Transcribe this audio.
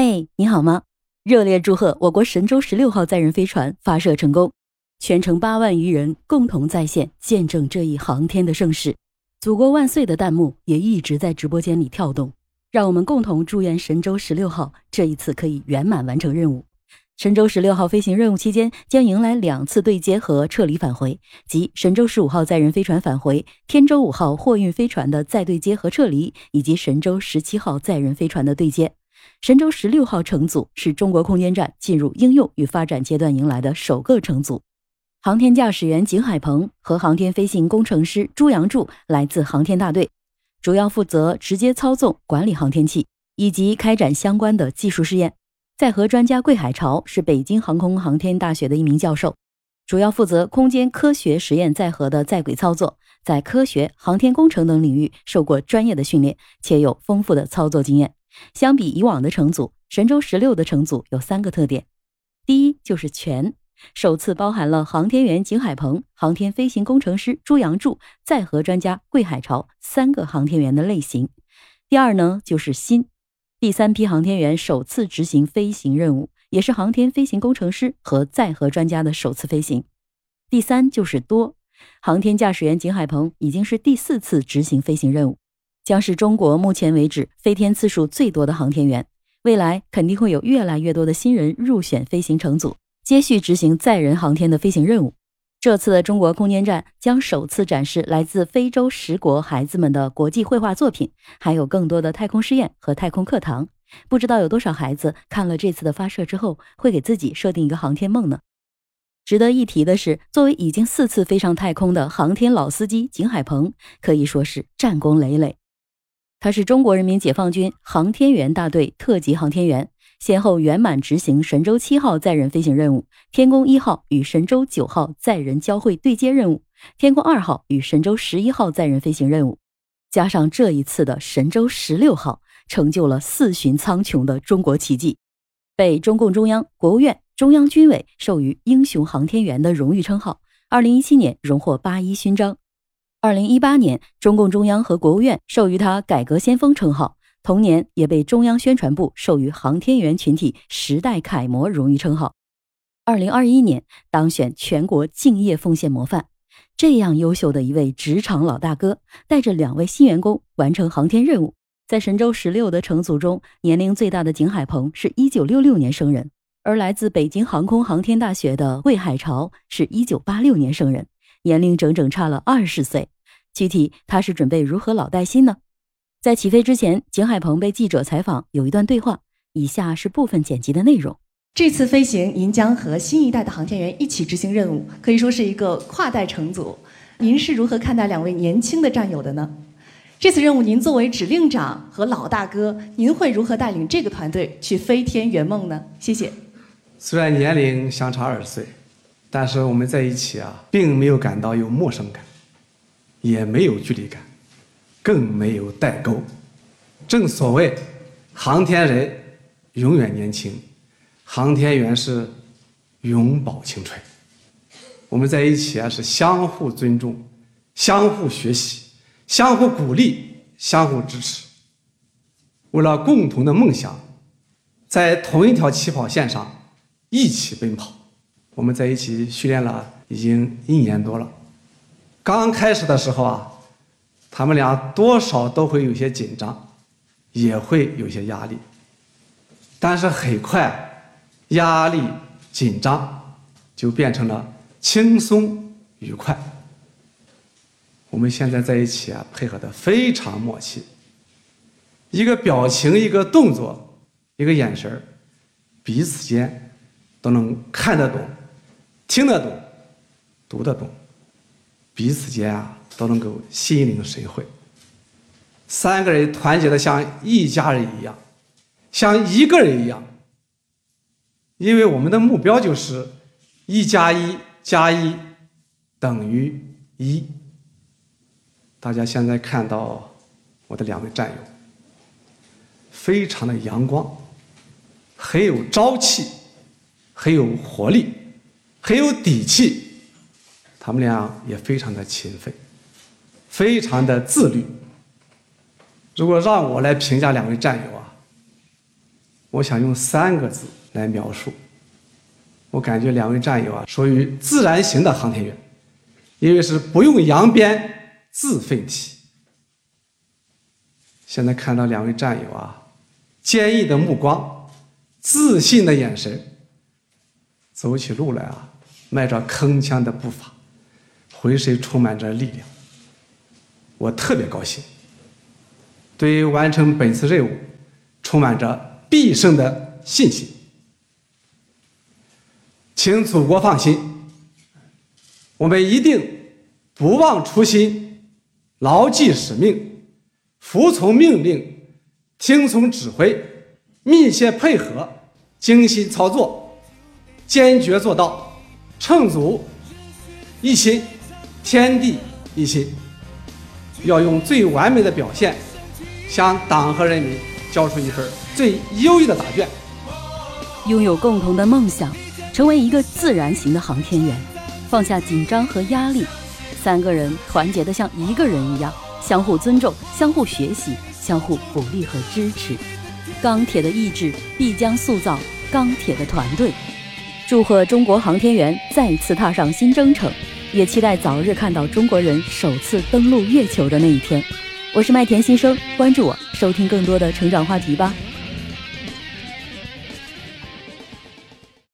嘿，你好吗？热烈祝贺我国神舟十六号载人飞船发射成功，全程八万余人共同在线见证这一航天的盛世。祖国万岁的弹幕也一直在直播间里跳动，让我们共同祝愿神舟十六号这一次可以圆满完成任务。神舟十六号飞行任务期间将迎来两次对接和撤离返回，即神舟十五号载人飞船返回、天舟五号货运飞船的再对接和撤离，以及神舟十七号载人飞船的对接。神舟十六号乘组是中国空间站进入应用与发展阶段迎来的首个乘组，航天驾驶员景海鹏和航天飞行工程师朱杨柱来自航天大队，主要负责直接操纵、管理航天器以及开展相关的技术试验。载荷专家桂海潮是北京航空航天大学的一名教授，主要负责空间科学实验载荷的在轨操作，在科学、航天工程等领域受过专业的训练，且有丰富的操作经验。相比以往的乘组，神舟十六的乘组有三个特点：第一就是全，首次包含了航天员景海鹏、航天飞行工程师朱杨柱、载荷专家桂海潮三个航天员的类型；第二呢就是新。第三批航天员首次执行飞行任务，也是航天飞行工程师和载荷专家的首次飞行。第三就是多，航天驾驶员景海鹏已经是第四次执行飞行任务，将是中国目前为止飞天次数最多的航天员。未来肯定会有越来越多的新人入选飞行乘组，接续执行载人航天的飞行任务。这次的中国空间站将首次展示来自非洲十国孩子们的国际绘画作品，还有更多的太空实验和太空课堂。不知道有多少孩子看了这次的发射之后，会给自己设定一个航天梦呢？值得一提的是，作为已经四次飞上太空的航天老司机景海鹏，可以说是战功累累。他是中国人民解放军航天员大队特级航天员。先后圆满执行神舟七号载人飞行任务、天宫一号与神舟九号载人交会对接任务、天宫二号与神舟十一号载人飞行任务，加上这一次的神舟十六号，成就了四巡苍穹的中国奇迹，被中共中央、国务院、中央军委授予英雄航天员的荣誉称号。二零一七年荣获八一勋章，二零一八年中共中央和国务院授予他改革先锋称号。同年，也被中央宣传部授予航天员群体时代楷模荣誉称号。二零二一年，当选全国敬业奉献模范。这样优秀的一位职场老大哥，带着两位新员工完成航天任务。在神舟十六的乘组中，年龄最大的景海鹏是一九六六年生人，而来自北京航空航天大学的魏海潮是一九八六年生人，年龄整整差了二十岁。具体他是准备如何老带新呢？在起飞之前，景海鹏被记者采访，有一段对话，以下是部分剪辑的内容。这次飞行，您将和新一代的航天员一起执行任务，可以说是一个跨代乘组。您是如何看待两位年轻的战友的呢？这次任务，您作为指令长和老大哥，您会如何带领这个团队去飞天圆梦呢？谢谢。虽然年龄相差二十岁，但是我们在一起啊，并没有感到有陌生感，也没有距离感。更没有代沟。正所谓，航天人永远年轻，航天员是永葆青春。我们在一起啊，是相互尊重、相互学习、相互鼓励、相互支持。为了共同的梦想，在同一条起跑线上一起奔跑。我们在一起训练了已经一年多了。刚开始的时候啊。他们俩多少都会有些紧张，也会有些压力，但是很快，压力、紧张就变成了轻松愉快。我们现在在一起啊，配合的非常默契，一个表情、一个动作、一个眼神彼此间都能看得懂、听得懂、读得懂，彼此间啊。都能够心领神会，三个人团结的像一家人一样，像一个人一样，因为我们的目标就是一加一加一等于一。大家现在看到我的两位战友，非常的阳光，很有朝气，很有活力，很有底气，他们俩也非常的勤奋。非常的自律。如果让我来评价两位战友啊，我想用三个字来描述。我感觉两位战友啊，属于自然型的航天员，因为是不用扬鞭自奋蹄。现在看到两位战友啊，坚毅的目光，自信的眼神，走起路来啊，迈着铿锵的步伐，浑身充满着力量。我特别高兴，对于完成本次任务，充满着必胜的信心。请祖国放心，我们一定不忘初心，牢记使命，服从命令，听从指挥，密切配合，精心操作，坚决做到乘组一心，天地一心。要用最完美的表现，向党和人民交出一份最优异的答卷。拥有共同的梦想。成为一个自然型的航天员，放下紧张和压力，三个人团结的像一个人一样，相互尊重，相互学习，相互鼓励和支持。钢铁的意志必将塑造钢铁的团队。祝贺中国航天员再次踏上新征程，也期待早日看到中国人首次登陆月球的那一天。我是麦田新生，关注我，收听更多的成长话题吧。